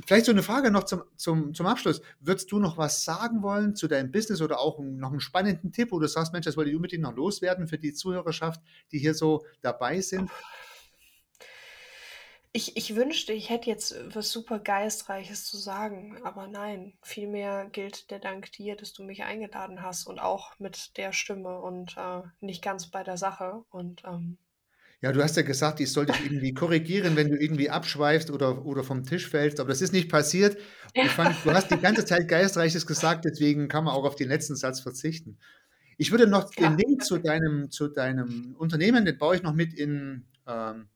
Vielleicht so eine Frage noch zum, zum, zum Abschluss. Würdest du noch was sagen wollen zu deinem Business oder auch noch einen spannenden Tipp, wo du sagst, Mensch, das wollte ich unbedingt noch loswerden für die Zuhörerschaft, die hier so dabei sind? Ich, ich wünschte, ich hätte jetzt was super Geistreiches zu sagen, aber nein. Vielmehr gilt der Dank dir, dass du mich eingeladen hast und auch mit der Stimme und äh, nicht ganz bei der Sache. Und ähm, ja, du hast ja gesagt, ich sollte dich irgendwie korrigieren, wenn du irgendwie abschweifst oder, oder vom Tisch fällst, aber das ist nicht passiert. ich fand, du hast die ganze Zeit Geistreiches gesagt, deswegen kann man auch auf den letzten Satz verzichten. Ich würde noch den Link zu deinem, zu deinem Unternehmen, den baue ich noch mit in, ähm,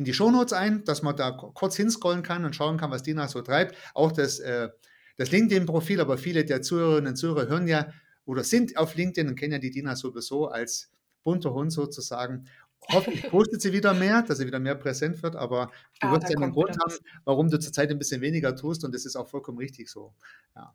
in die Shownotes ein, dass man da kurz hinscrollen kann und schauen kann, was Dina so treibt. Auch das, äh, das LinkedIn-Profil, aber viele der Zuhörerinnen und Zuhörer hören ja oder sind auf LinkedIn und kennen ja die Dina sowieso als bunter Hund sozusagen. Hoffentlich <laughs> postet sie wieder mehr, dass sie wieder mehr präsent wird, aber du ah, wirst ja einen Grund haben, warum du zurzeit ein bisschen weniger tust und das ist auch vollkommen richtig so. Ja.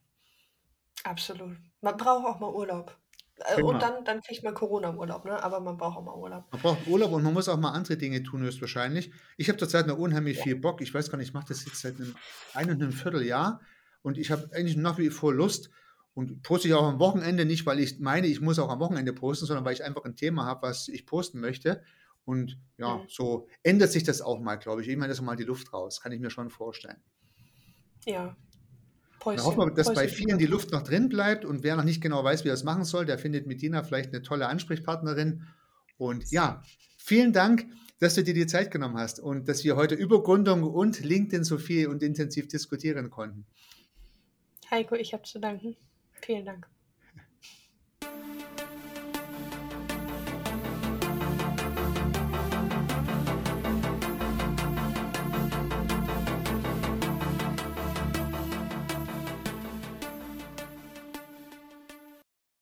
Absolut. Man braucht auch mal Urlaub. Äh, und dann, dann kriegt man Corona im Urlaub, ne? aber man braucht auch mal Urlaub. Man braucht Urlaub und man muss auch mal andere Dinge tun, höchstwahrscheinlich. Ich habe zurzeit noch unheimlich ja. viel Bock. Ich weiß gar nicht, ich mache das jetzt seit einem, einem, einem Vierteljahr und ich habe eigentlich nach wie vor Lust und poste ich auch am Wochenende nicht, weil ich meine, ich muss auch am Wochenende posten, sondern weil ich einfach ein Thema habe, was ich posten möchte. Und ja, mhm. so ändert sich das auch mal, glaube ich. Ich meine, das ist mal die Luft raus, kann ich mir schon vorstellen. Ja, Päuschen, Dann hoffen wir, dass Päuschen. bei vielen die Luft noch drin bleibt und wer noch nicht genau weiß, wie er es machen soll, der findet mit Dina vielleicht eine tolle Ansprechpartnerin. Und ja, vielen Dank, dass du dir die Zeit genommen hast und dass wir heute über Gründung und LinkedIn so viel und intensiv diskutieren konnten. Heiko, ich habe zu danken. Vielen Dank.